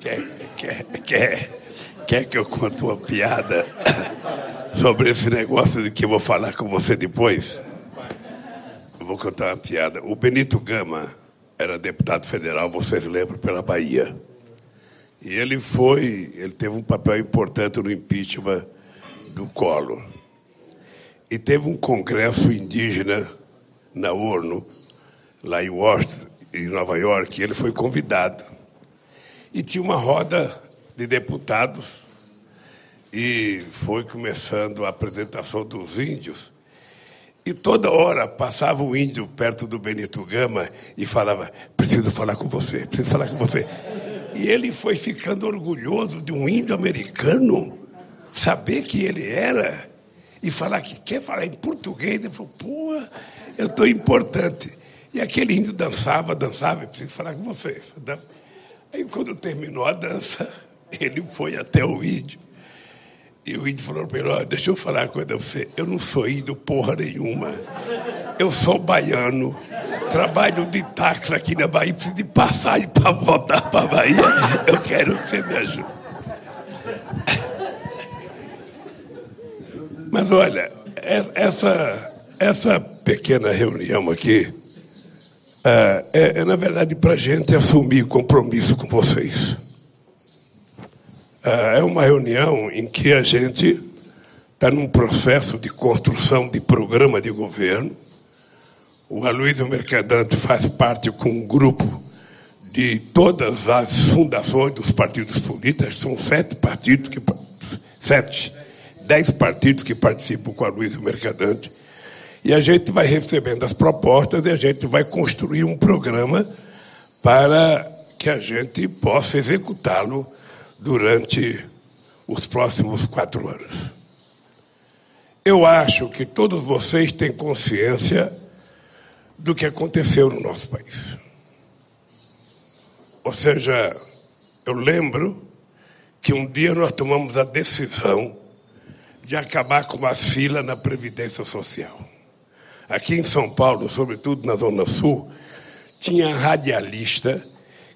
Quer, quer, quer, que eu conte uma piada sobre esse negócio de que eu vou falar com você depois? Eu vou contar uma piada. O Benito Gama era deputado federal, vocês lembram, pela Bahia. E ele foi, ele teve um papel importante no impeachment do Collor. E teve um congresso indígena na ONU, lá em Washington, em Nova York, e ele foi convidado. E tinha uma roda de deputados e foi começando a apresentação dos índios. E toda hora passava um índio perto do Benito Gama e falava: Preciso falar com você, preciso falar com você. E ele foi ficando orgulhoso de um índio americano, saber que ele era, e falar que quer falar em português. Ele falou: Pô, eu estou importante. E aquele índio dançava, dançava, preciso falar com você. Aí, quando terminou a dança, ele foi até o índio. E o índio falou para ele: oh, Deixa eu falar uma coisa a você. Eu não sou índio porra nenhuma. Eu sou baiano. Trabalho de táxi aqui na Bahia. Preciso de passagem para voltar para a Bahia. Eu quero que você me ajude. Mas olha, essa, essa pequena reunião aqui é, é, é na verdade, para a gente assumir compromisso com vocês. É, é uma reunião em que a gente está num processo de construção de programa de governo. O Aloysio Mercadante faz parte com um grupo de todas as fundações dos partidos políticos, são sete partidos que sete, dez partidos que participam com a Luiz Mercadante. E a gente vai recebendo as propostas e a gente vai construir um programa para que a gente possa executá-lo durante os próximos quatro anos. Eu acho que todos vocês têm consciência do que aconteceu no nosso país. Ou seja, eu lembro que um dia nós tomamos a decisão de acabar com as filas na Previdência Social. Aqui em São Paulo, sobretudo na Zona Sul, tinha radialista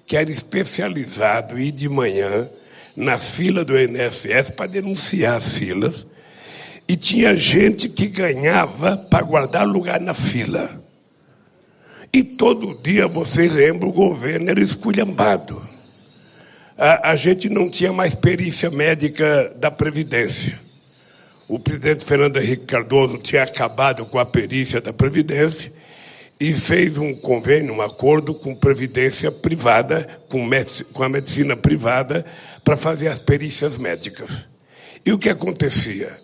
que era especializado em ir de manhã nas filas do INSS para denunciar as filas. E tinha gente que ganhava para guardar lugar na fila. E todo dia, você lembra, o governo era esculhambado. A, a gente não tinha mais perícia médica da Previdência o presidente Fernando Henrique Cardoso tinha acabado com a perícia da Previdência e fez um convênio, um acordo com previdência privada, com, com a medicina privada, para fazer as perícias médicas. E o que acontecia?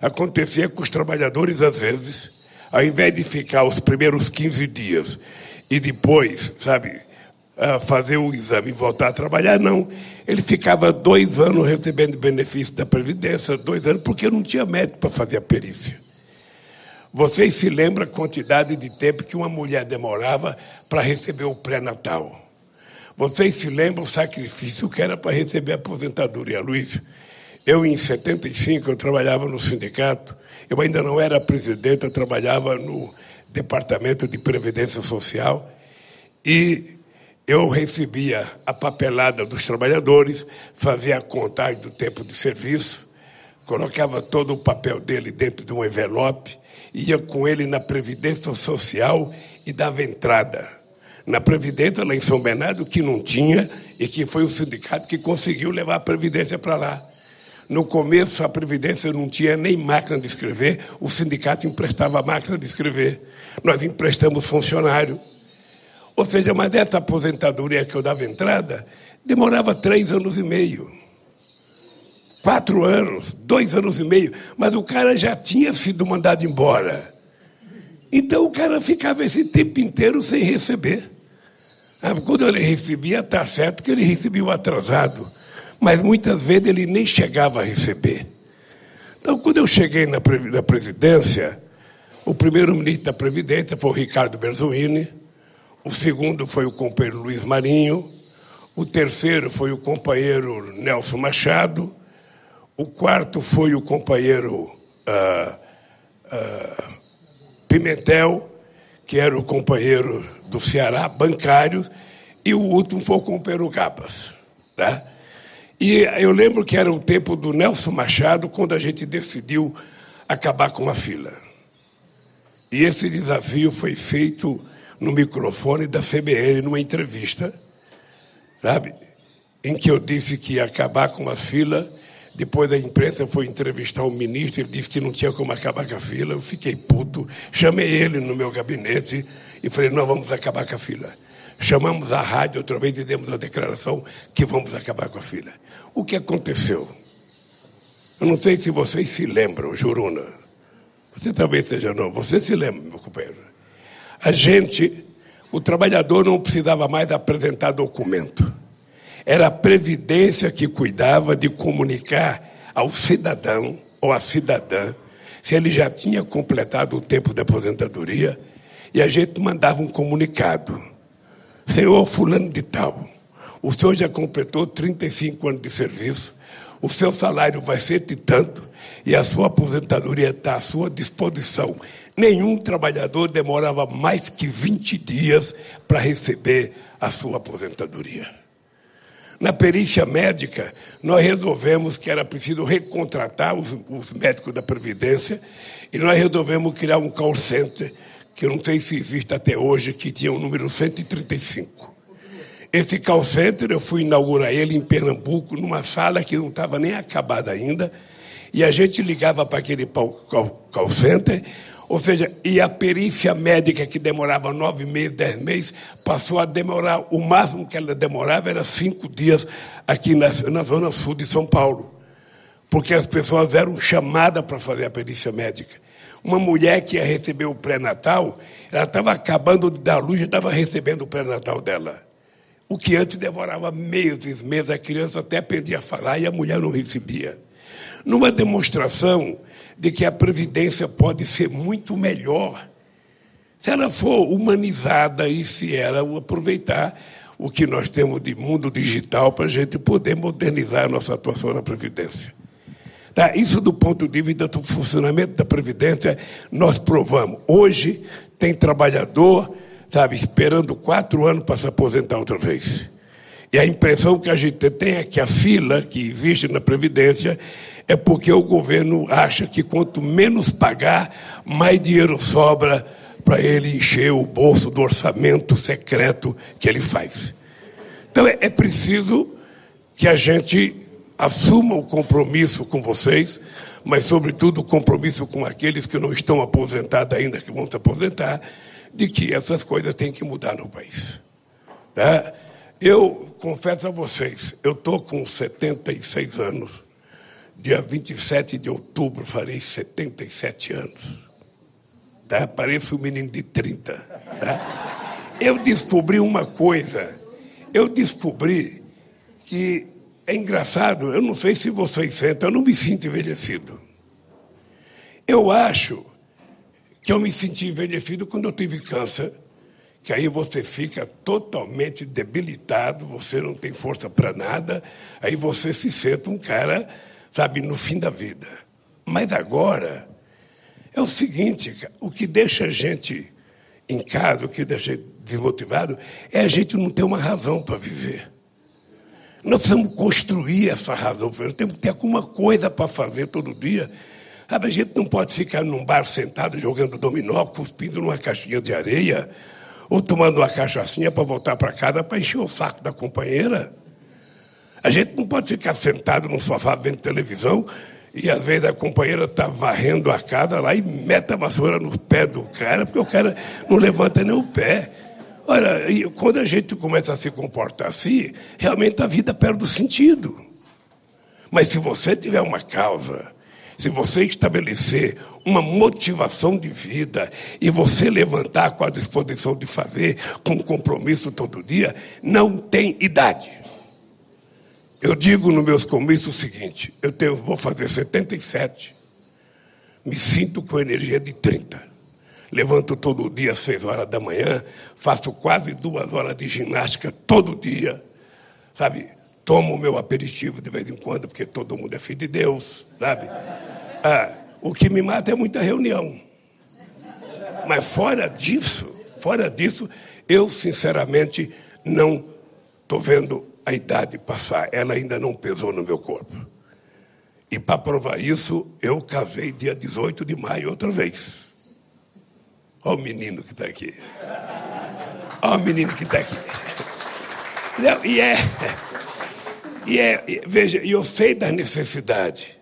Acontecia que os trabalhadores, às vezes, ao invés de ficar os primeiros 15 dias e depois, sabe, fazer o exame e voltar a trabalhar, não. Ele ficava dois anos recebendo benefício da Previdência, dois anos, porque não tinha médico para fazer a perícia. Vocês se lembram a quantidade de tempo que uma mulher demorava para receber o pré-natal? Vocês se lembram o sacrifício que era para receber a aposentadoria, Luiz? Eu, em 75, eu trabalhava no sindicato, eu ainda não era presidente, eu trabalhava no Departamento de Previdência Social, e eu recebia a papelada dos trabalhadores, fazia a contagem do tempo de serviço, colocava todo o papel dele dentro de um envelope, ia com ele na Previdência Social e dava entrada. Na Previdência, lá em São Bernardo, que não tinha, e que foi o sindicato que conseguiu levar a Previdência para lá. No começo, a Previdência não tinha nem máquina de escrever, o sindicato emprestava a máquina de escrever. Nós emprestamos funcionário. Ou seja, mas essa aposentadoria que eu dava entrada demorava três anos e meio. Quatro anos, dois anos e meio, mas o cara já tinha sido mandado embora. Então o cara ficava esse tempo inteiro sem receber. Ah, quando ele recebia, está certo que ele recebia atrasado, mas muitas vezes ele nem chegava a receber. Então, quando eu cheguei na presidência, o primeiro ministro da Previdência foi o Ricardo Berzoini, o segundo foi o companheiro Luiz Marinho. O terceiro foi o companheiro Nelson Machado. O quarto foi o companheiro ah, ah, Pimentel, que era o companheiro do Ceará, bancário. E o último foi o companheiro Gabas. Tá? E eu lembro que era o tempo do Nelson Machado, quando a gente decidiu acabar com a fila. E esse desafio foi feito no microfone da CBN, numa entrevista, sabe? Em que eu disse que ia acabar com a fila. Depois a imprensa foi entrevistar o ministro, ele disse que não tinha como acabar com a fila. Eu fiquei puto, chamei ele no meu gabinete e falei: nós vamos acabar com a fila. Chamamos a rádio outra vez e demos a declaração que vamos acabar com a fila. O que aconteceu? Eu não sei se vocês se lembram, Juruna. Você talvez seja novo. Você se lembra, meu companheiro. A gente, o trabalhador não precisava mais apresentar documento. Era a Previdência que cuidava de comunicar ao cidadão ou à cidadã se ele já tinha completado o tempo de aposentadoria e a gente mandava um comunicado. Senhor fulano de tal, o senhor já completou 35 anos de serviço, o seu salário vai ser de tanto e a sua aposentadoria está à sua disposição. Nenhum trabalhador demorava mais que 20 dias para receber a sua aposentadoria. Na perícia médica, nós resolvemos que era preciso recontratar os, os médicos da Previdência e nós resolvemos criar um call center que eu não sei se existe até hoje, que tinha o número 135. Esse call center, eu fui inaugurar ele em Pernambuco, numa sala que não estava nem acabada ainda, e a gente ligava para aquele call center, ou seja, e a perícia médica que demorava nove meses, dez meses, passou a demorar, o máximo que ela demorava era cinco dias aqui na, na zona sul de São Paulo. Porque as pessoas eram chamadas para fazer a perícia médica. Uma mulher que ia receber o pré-natal, ela estava acabando de dar luz e estava recebendo o pré-natal dela. O que antes demorava meses, meses, a criança até aprendia a falar e a mulher não recebia. Numa demonstração de que a previdência pode ser muito melhor se ela for humanizada e se ela aproveitar o que nós temos de mundo digital para a gente poder modernizar a nossa atuação na Previdência. Tá? Isso do ponto de vista do funcionamento da Previdência, nós provamos. Hoje tem trabalhador, sabe, esperando quatro anos para se aposentar outra vez. E a impressão que a gente tem é que a fila que existe na Previdência é porque o governo acha que quanto menos pagar, mais dinheiro sobra para ele encher o bolso do orçamento secreto que ele faz. Então é, é preciso que a gente assuma o compromisso com vocês, mas, sobretudo, o compromisso com aqueles que não estão aposentados ainda, que vão se aposentar, de que essas coisas têm que mudar no país. Tá? Eu confesso a vocês, eu estou com 76 anos. Dia 27 de outubro farei 77 anos. Tá? Pareço um menino de 30. Tá? Eu descobri uma coisa. Eu descobri que é engraçado, eu não sei se vocês sentem, eu não me sinto envelhecido. Eu acho que eu me senti envelhecido quando eu tive câncer, que aí você fica totalmente debilitado, você não tem força para nada, aí você se sente um cara, sabe, no fim da vida. Mas agora é o seguinte, o que deixa a gente em casa, o que deixa desmotivado, é a gente não ter uma razão para viver. Nós precisamos construir essa razão. Nós temos que ter alguma coisa para fazer todo dia. Sabe, a gente não pode ficar num bar sentado jogando dominó, cuspindo numa caixinha de areia, ou tomando uma cachaçinha para voltar para casa para encher o saco da companheira. A gente não pode ficar sentado no sofá vendo televisão e às vezes a companheira está varrendo a casa lá e mete a vassoura no pé do cara, porque o cara não levanta nem o pé. Olha, quando a gente começa a se comportar assim, realmente a vida perde o sentido. Mas se você tiver uma causa, se você estabelecer uma motivação de vida e você levantar com a disposição de fazer, com compromisso todo dia, não tem idade. Eu digo nos meus comícios o seguinte: eu tenho, vou fazer 77, me sinto com energia de 30. Levanto todo dia às seis horas da manhã, faço quase duas horas de ginástica todo dia, sabe? Tomo o meu aperitivo de vez em quando, porque todo mundo é filho de Deus, sabe? Ah, o que me mata é muita reunião. Mas fora disso, fora disso, eu sinceramente não estou vendo a idade passar. Ela ainda não pesou no meu corpo. E para provar isso, eu casei dia 18 de maio outra vez. Olha o menino que está aqui. Olha o menino que está aqui. Não, e é. E é, veja, eu sei da necessidade.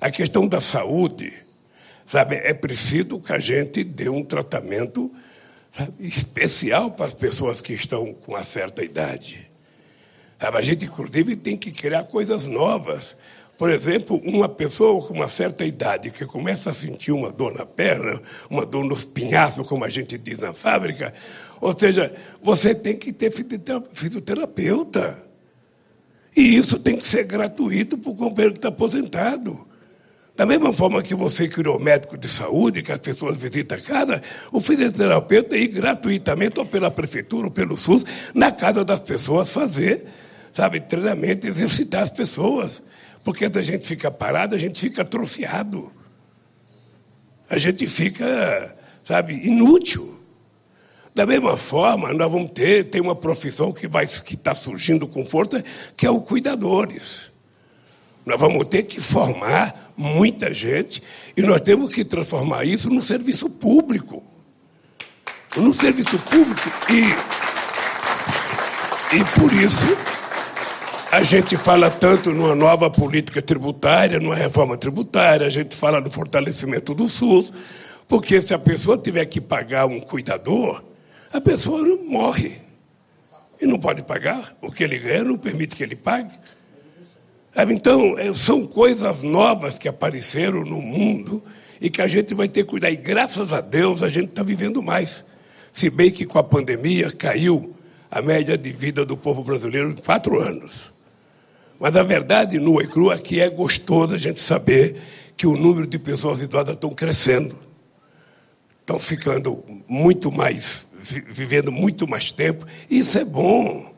A questão da saúde, sabe, é preciso que a gente dê um tratamento sabe, especial para as pessoas que estão com uma certa idade. A gente, inclusive, tem que criar coisas novas. Por exemplo, uma pessoa com uma certa idade que começa a sentir uma dor na perna, uma dor nos pinhaços, como a gente diz na fábrica, ou seja, você tem que ter fisioterapeuta. E isso tem que ser gratuito para o companheiro que está aposentado. Da mesma forma que você criou médico de saúde, que as pessoas visitam a casa, o fisioterapeuta ir gratuitamente, ou pela prefeitura, ou pelo SUS, na casa das pessoas fazer, sabe, treinamento, exercitar as pessoas. Porque se a gente fica parado, a gente fica atrofiado. A gente fica, sabe, inútil. Da mesma forma, nós vamos ter, tem uma profissão que vai que está surgindo com força, que é o cuidadores. Nós vamos ter que formar muita gente e nós temos que transformar isso no serviço público. No serviço público. E, e por isso a gente fala tanto numa nova política tributária, numa reforma tributária, a gente fala no fortalecimento do SUS, porque se a pessoa tiver que pagar um cuidador, a pessoa morre. E não pode pagar, o que ele ganha não permite que ele pague. Então, é, são coisas novas que apareceram no mundo e que a gente vai ter que cuidar. E graças a Deus a gente está vivendo mais. Se bem que com a pandemia caiu a média de vida do povo brasileiro em quatro anos. Mas a verdade nua e crua é que é gostoso a gente saber que o número de pessoas idosas estão crescendo. Estão ficando muito mais, vivendo muito mais tempo. Isso é bom.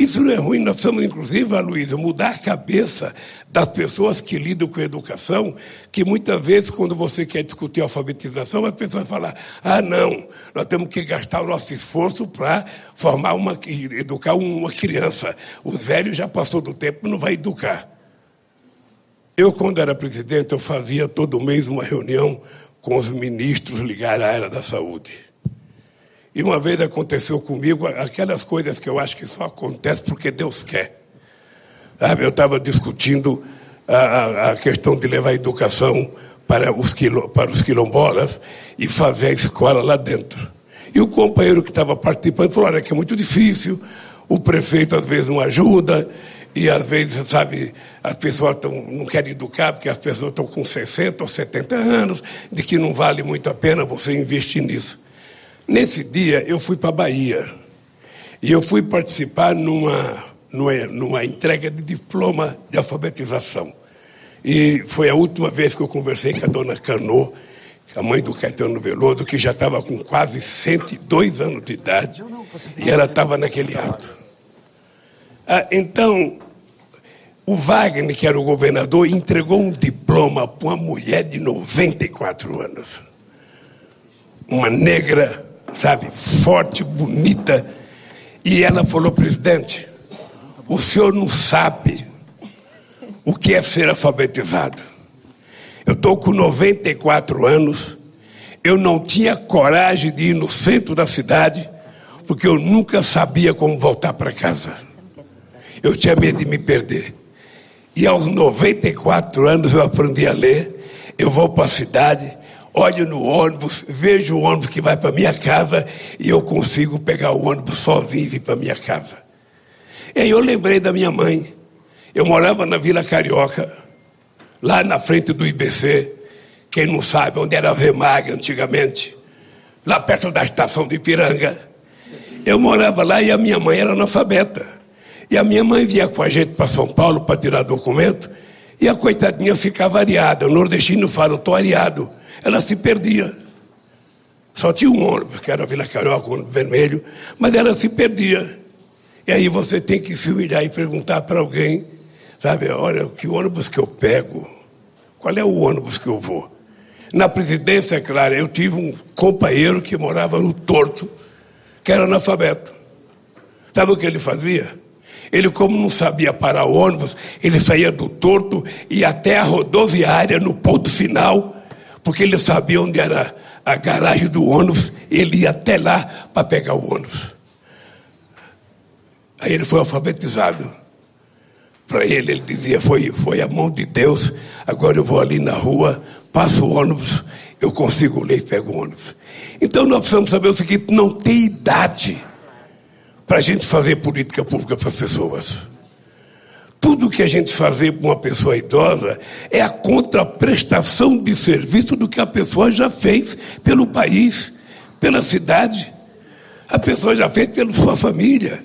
Isso não é ruim, nós precisamos, inclusive, Luísa, mudar a cabeça das pessoas que lidam com a educação, que muitas vezes, quando você quer discutir alfabetização, as pessoas falam, ah, não, nós temos que gastar o nosso esforço para formar uma, educar uma criança. Os velhos já passou do tempo, não vai educar. Eu, quando era presidente, eu fazia todo mês uma reunião com os ministros ligados à área da saúde. E uma vez aconteceu comigo aquelas coisas que eu acho que só acontece porque Deus quer. Sabe, eu estava discutindo a, a, questão de levar a educação para os, quilo, para os quilombolas e fazer a escola lá dentro. E o companheiro que estava participando falou: olha, que é muito difícil, o prefeito às vezes não ajuda, e às vezes, sabe, as pessoas tão, não querem educar porque as pessoas estão com 60 ou 70 anos, de que não vale muito a pena você investir nisso. Nesse dia, eu fui para a Bahia. E eu fui participar numa, numa, numa entrega de diploma de alfabetização. E foi a última vez que eu conversei com a dona Canô, a mãe do Caetano Veloso, que já estava com quase 102 anos de idade. E ela estava naquele ato. Ah, então, o Wagner, que era o governador, entregou um diploma para uma mulher de 94 anos. Uma negra sabe, forte, bonita. E ela falou, presidente, o senhor não sabe o que é ser alfabetizado. Eu estou com 94 anos, eu não tinha coragem de ir no centro da cidade, porque eu nunca sabia como voltar para casa. Eu tinha medo de me perder. E aos 94 anos eu aprendi a ler. Eu vou para a cidade, olho no ônibus, vejo o ônibus que vai para minha casa e eu consigo pegar o ônibus sozinho e vir para minha casa. E aí eu lembrei da minha mãe. Eu morava na Vila Carioca, lá na frente do IBC. Quem não sabe onde era a Vemag antigamente, lá perto da estação de Ipiranga. Eu morava lá e a minha mãe era analfabeta. E a minha mãe vinha com a gente para São Paulo para tirar documento. E a coitadinha ficava areada. O nordestino fala, estou areado ela se perdia. Só tinha um ônibus, que era a Vila Carioca, o ônibus vermelho, mas ela se perdia. E aí você tem que se humilhar e perguntar para alguém, sabe, olha, que ônibus que eu pego? Qual é o ônibus que eu vou? Na presidência, é claro, eu tive um companheiro que morava no Torto, que era analfabeto. Sabe o que ele fazia? Ele, como não sabia parar o ônibus, ele saía do torto e até a rodoviária no ponto final, porque ele sabia onde era a garagem do ônibus, ele ia até lá para pegar o ônibus. Aí ele foi alfabetizado. Para ele, ele dizia: foi, foi a mão de Deus, agora eu vou ali na rua, passo o ônibus, eu consigo ler e pego o ônibus. Então nós precisamos saber o seguinte: não tem idade para a gente fazer política pública para as pessoas. Tudo que a gente fazer para uma pessoa idosa é a contraprestação de serviço do que a pessoa já fez pelo país, pela cidade. A pessoa já fez pela sua família.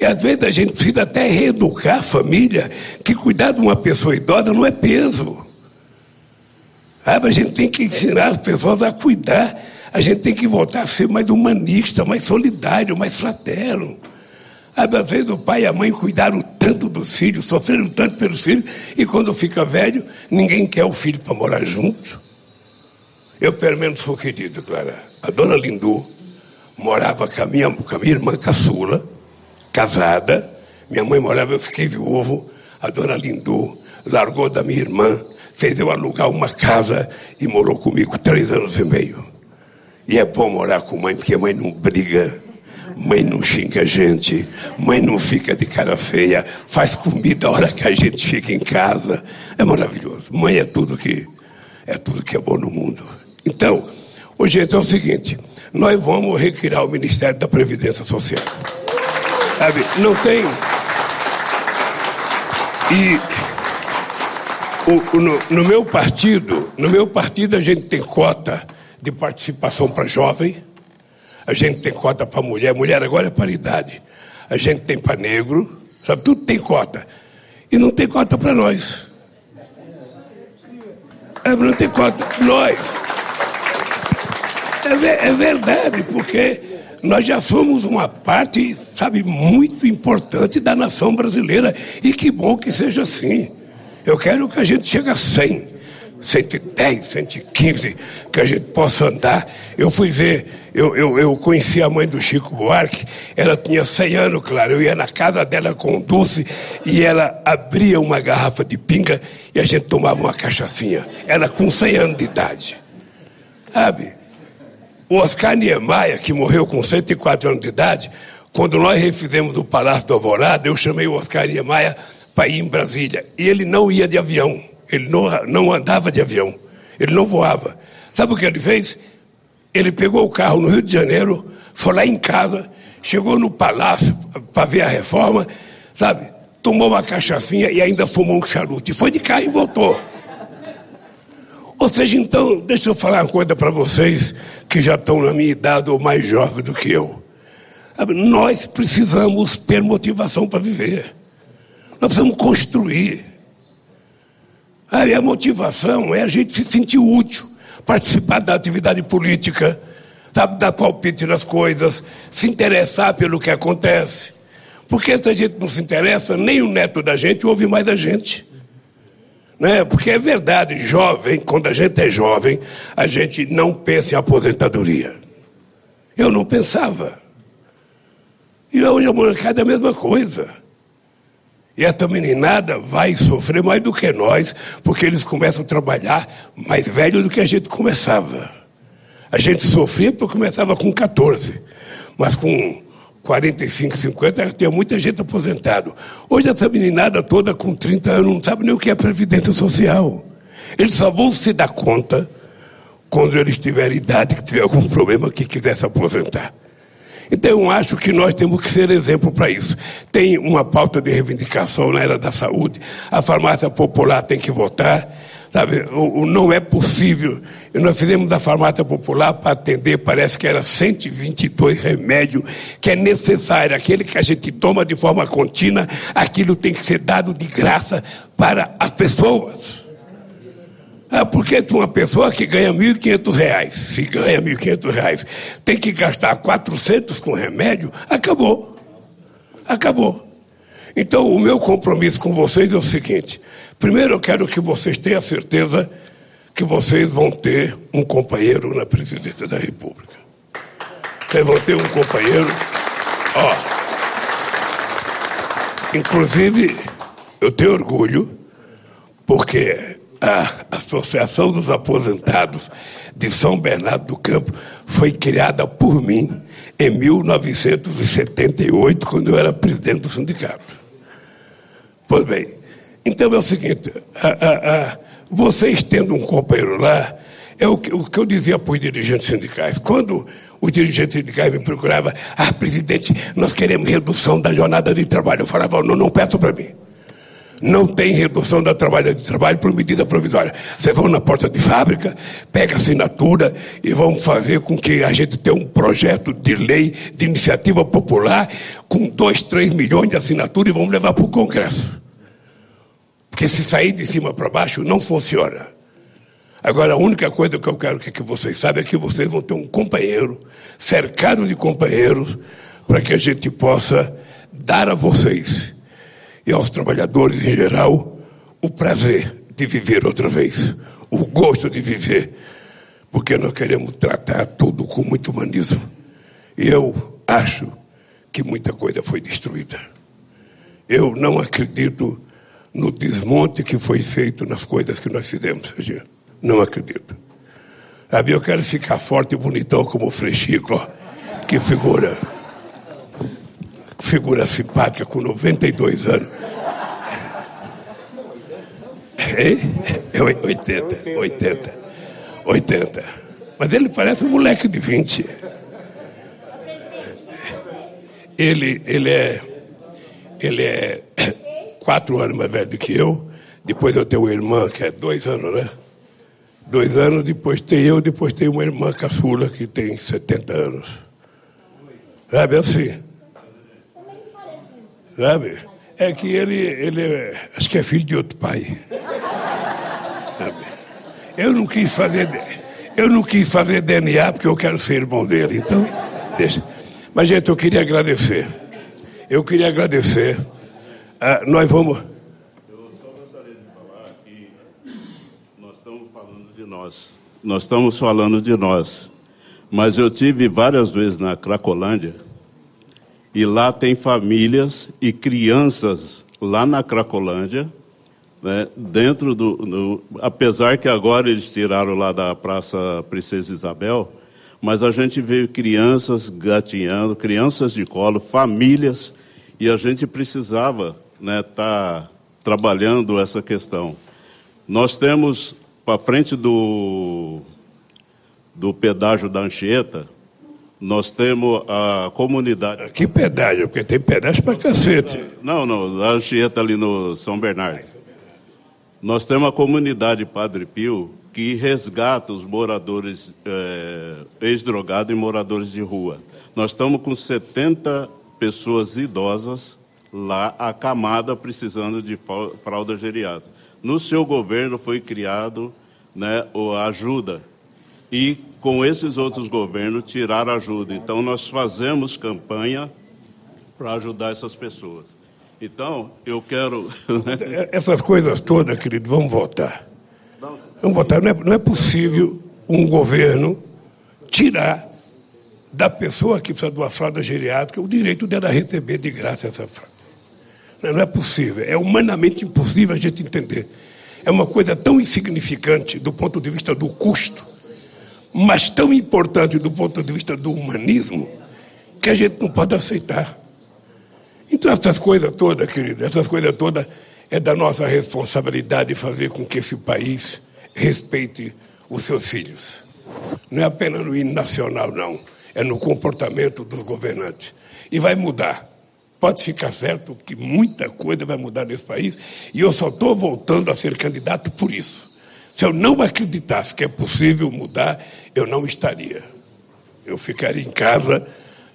E às vezes a gente precisa até reeducar a família, que cuidar de uma pessoa idosa não é peso. Sabe? A gente tem que ensinar as pessoas a cuidar a gente tem que voltar a ser mais humanista, mais solidário, mais fraterno. Às vezes o pai e a mãe cuidaram tanto dos filhos, sofreram tanto pelos filhos, e quando fica velho, ninguém quer o filho para morar junto. Eu, pelo menos, sou querido, Clara. A dona Lindu morava com a minha, com a minha irmã caçula, casada. Minha mãe morava, eu fiquei viúvo. A dona Lindu largou da minha irmã, fez eu alugar uma casa e morou comigo três anos e meio. E é bom morar com mãe, porque mãe não briga, mãe não xinga a gente, mãe não fica de cara feia, faz comida a hora que a gente fica em casa. É maravilhoso. Mãe é tudo que é tudo que é bom no mundo. Então, hoje gente, é o seguinte, nós vamos recriar o Ministério da Previdência Social. Sabe, não tem. E o, o, no, no meu partido, no meu partido a gente tem cota de participação para jovem, a gente tem cota para mulher, mulher agora é paridade, a gente tem para negro, sabe, tudo tem cota. E não tem cota para nós. É, não tem cota. Nós. É, é verdade, porque nós já somos uma parte, sabe, muito importante da nação brasileira. E que bom que seja assim. Eu quero que a gente chegue a 100. 110, 115, que a gente possa andar. Eu fui ver, eu, eu, eu conheci a mãe do Chico Buarque, ela tinha 100 anos, claro. Eu ia na casa dela com doce e ela abria uma garrafa de pinga e a gente tomava uma cachaçinha. Ela com 100 anos de idade. Sabe? O Oscar Niemeyer, que morreu com 104 anos de idade, quando nós refizemos o Palácio do Alvorada, eu chamei o Oscar Niemeyer para ir em Brasília. E ele não ia de avião. Ele não, não andava de avião, ele não voava. Sabe o que ele fez? Ele pegou o carro no Rio de Janeiro, foi lá em casa, chegou no palácio para ver a reforma, sabe? Tomou uma cachaçinha e ainda fumou um charuto. E foi de carro e voltou. Ou seja, então, deixa eu falar uma coisa para vocês que já estão na minha idade ou mais jovens do que eu. Nós precisamos ter motivação para viver. Nós precisamos construir. Aí a motivação é a gente se sentir útil, participar da atividade política, sabe, dar palpite nas coisas, se interessar pelo que acontece. Porque se a gente não se interessa, nem o neto da gente ouve mais a gente. Né? Porque é verdade, jovem, quando a gente é jovem, a gente não pensa em aposentadoria. Eu não pensava. E hoje a molecada é a mesma coisa. E essa meninada vai sofrer mais do que nós, porque eles começam a trabalhar mais velho do que a gente começava. A gente sofria porque começava com 14, mas com 45, 50, tinha muita gente aposentado. Hoje essa meninada toda com 30 anos não sabe nem o que é Previdência Social. Eles só vão se dar conta quando eles tiverem idade, que tiver algum problema que quiser se aposentar. Então, acho que nós temos que ser exemplo para isso. Tem uma pauta de reivindicação na era da saúde, a farmácia popular tem que votar, sabe? O, não é possível. Nós fizemos da farmácia popular para atender, parece que era 122 remédios, que é necessário, aquele que a gente toma de forma contínua, aquilo tem que ser dado de graça para as pessoas. Ah, porque uma pessoa que ganha R$ 1.500, se ganha R$ 1.500, tem que gastar 400 com remédio, acabou. Acabou. Então, o meu compromisso com vocês é o seguinte: primeiro, eu quero que vocês tenham certeza que vocês vão ter um companheiro na presidência da República. Vocês vão ter um companheiro. Ó. Inclusive, eu tenho orgulho, porque a Associação dos Aposentados de São Bernardo do Campo foi criada por mim em 1978, quando eu era presidente do sindicato. Pois bem, então é o seguinte: a, a, a, vocês tendo um companheiro lá, é o que, o que eu dizia para os dirigentes sindicais. Quando os dirigentes sindicais me procuravam, ah, presidente, nós queremos redução da jornada de trabalho. Eu falava, não, não peço para mim. Não tem redução da trabalho de trabalho por medida provisória. Vocês vão na porta de fábrica, pega assinatura e vão fazer com que a gente tenha um projeto de lei de iniciativa popular com 2, 3 milhões de assinaturas e vamos levar para o Congresso. Porque se sair de cima para baixo, não funciona. Agora, a única coisa que eu quero que vocês saibam é que vocês vão ter um companheiro, cercado de companheiros, para que a gente possa dar a vocês e aos trabalhadores em geral o prazer de viver outra vez, o gosto de viver, porque nós queremos tratar tudo com muito humanismo. E eu acho que muita coisa foi destruída. Eu não acredito no desmonte que foi feito nas coisas que nós fizemos, Serginho. Não acredito. Sabe, eu quero ficar forte e bonitão como o Frechico. Que figura. Figura simpática com 92 anos. É, é 80, 80, 80. Mas ele parece um moleque de 20. Ele, ele é, ele é quatro anos mais velho do que eu. Depois eu tenho uma irmã que é dois anos, né? Dois anos, depois tem eu, depois tem uma irmã caçula que tem 70 anos. Sabe assim? Sabe? É que ele, ele é, acho que é filho de outro pai. Sabe? Eu não quis fazer, eu não quis fazer DNA porque eu quero ser irmão dele, então deixa. Mas gente, eu queria agradecer. Eu queria agradecer. Ah, nós vamos nós. Nós estamos falando de nós. Mas eu tive várias vezes na Cracolândia e lá tem famílias e crianças lá na Cracolândia, né, dentro do, Apesar que agora eles tiraram lá da Praça Princesa Isabel, mas a gente vê crianças gatinhando, crianças de colo, famílias, e a gente precisava estar né, tá trabalhando essa questão. Nós temos para frente do, do pedágio da Anchieta, nós temos a comunidade. Que pedágio? Porque tem pedágio para cacete. Não, não, a Anchieta ali no São Bernardo. Nós temos a comunidade Padre Pio que resgata os moradores é, ex-drogados e moradores de rua. Nós estamos com 70 pessoas idosas lá, acamada, precisando de fralda geriátrica. No seu governo foi criado né, a ajuda e com esses outros governos tiraram ajuda. Então nós fazemos campanha para ajudar essas pessoas. Então eu quero né? essas coisas todas, querido, vamos votar. Vamos votar. Não é, não é possível um governo tirar da pessoa que precisa de uma fralda geriátrica o direito dela receber de graça essa fralda. Não é possível, é humanamente impossível a gente entender. É uma coisa tão insignificante do ponto de vista do custo, mas tão importante do ponto de vista do humanismo, que a gente não pode aceitar. Então, essas coisas todas, querido, essas coisas todas é da nossa responsabilidade fazer com que esse país respeite os seus filhos. Não é apenas no hino nacional, não. É no comportamento dos governantes. E vai mudar. Pode ficar certo que muita coisa vai mudar nesse país e eu só estou voltando a ser candidato por isso. Se eu não acreditasse que é possível mudar, eu não estaria. Eu ficaria em casa,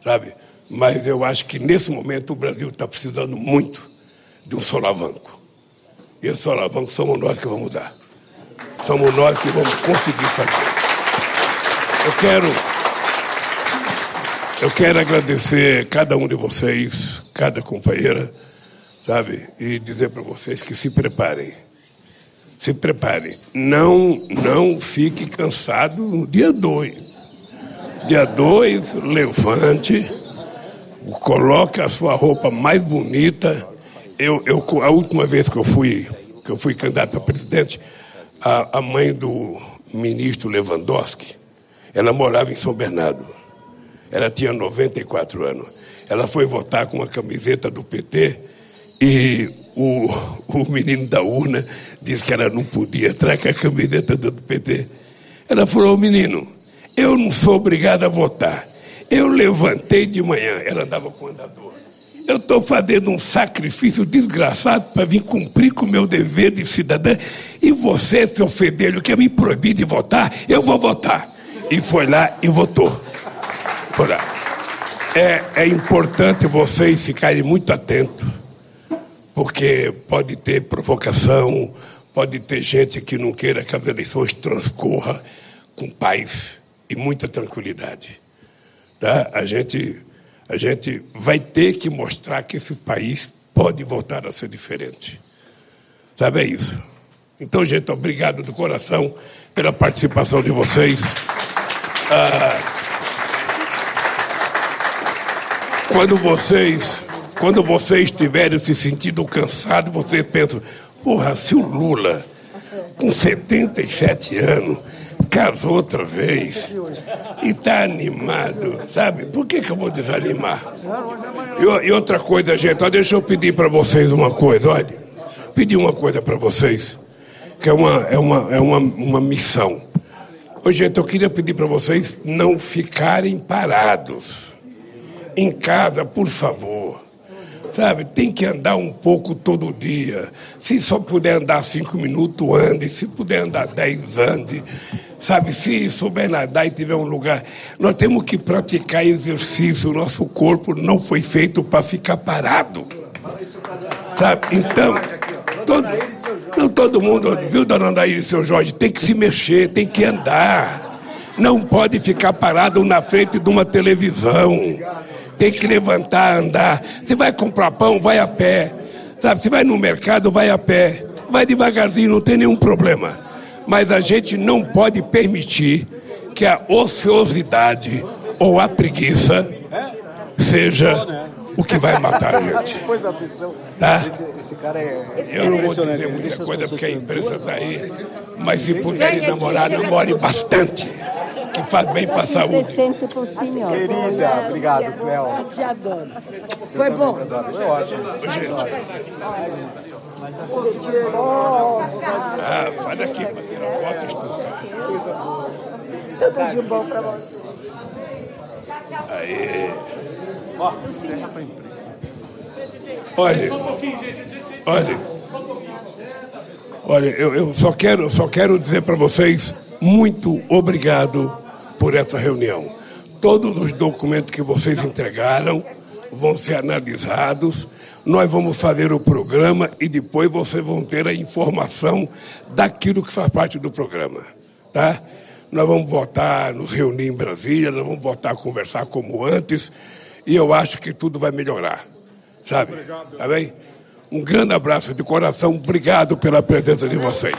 sabe? Mas eu acho que nesse momento o Brasil está precisando muito de um solavanco. E esse solavanco somos nós que vamos mudar. Somos nós que vamos conseguir fazer. Eu quero eu quero agradecer cada um de vocês, cada companheira, sabe? E dizer para vocês que se preparem. Se preparem. Não, não fique cansado no dia 2. Dia 2, levante, coloque a sua roupa mais bonita eu, eu, a última vez que eu fui, que eu fui candidato a presidente, a, a mãe do ministro Lewandowski, ela morava em São Bernardo. Ela tinha 94 anos. Ela foi votar com uma camiseta do PT e o, o menino da urna disse que ela não podia entrar com a camiseta do PT. Ela falou, menino, eu não sou obrigada a votar. Eu levantei de manhã, ela andava com o andador. Eu estou fazendo um sacrifício desgraçado para vir cumprir com o meu dever de cidadã. E você, seu fedelho, quer me proibir de votar? Eu vou votar. E foi lá e votou. Foi lá. É, é importante vocês ficarem muito atentos, porque pode ter provocação, pode ter gente que não queira que as eleições transcorram com paz e muita tranquilidade. Tá? A, gente, a gente vai ter que mostrar que esse país pode voltar a ser diferente. Sabe, é isso. Então, gente, obrigado do coração pela participação de vocês. Ah, quando vocês quando vocês estiverem se sentindo cansados, vocês pensam, porra, se o Lula, com 77 anos, casou outra vez e está animado, sabe? Por que, que eu vou desanimar? E, e outra coisa, gente, ó, deixa eu pedir para vocês uma coisa, olha. Pedir uma coisa para vocês, que é uma, é uma, é uma, uma missão. Ô, gente, eu queria pedir para vocês não ficarem parados. Em casa, por favor. Sabe, tem que andar um pouco todo dia. Se só puder andar cinco minutos, ande. Se puder andar dez, ande. Sabe, se souber nadar e tiver um lugar. Nós temos que praticar exercício. Nosso corpo não foi feito para ficar parado. Sabe? Então, todo, não todo mundo, viu, dona Andaíra e seu Jorge, tem que se mexer, tem que andar. Não pode ficar parado na frente de uma televisão. Tem que levantar, andar. Você vai comprar pão, vai a pé. Sabe, você vai no mercado, vai a pé. Vai devagarzinho, não tem nenhum problema mas a gente não pode permitir que a ociosidade ou a preguiça seja o que vai matar a gente. Tá? Eu não vou dizer muita coisa porque a imprensa está aí, mas se puderem namorar, namore bastante, que faz bem para a saúde. Querida, obrigado, Cléo. Foi bom. Foi ótimo. Gente. Ah, vai daqui para tirar foto e explicar. Tudo de bom para você. Aí. Olha, olha, olha, eu, eu só quero, só quero dizer para vocês muito obrigado por essa reunião. Todos os documentos que vocês entregaram vão ser analisados nós vamos fazer o programa e depois vocês vão ter a informação daquilo que faz parte do programa, tá? Nós vamos voltar, nos reunir em Brasília, nós vamos voltar a conversar como antes e eu acho que tudo vai melhorar, sabe? Tá bem? Um grande abraço de coração, obrigado pela presença de vocês.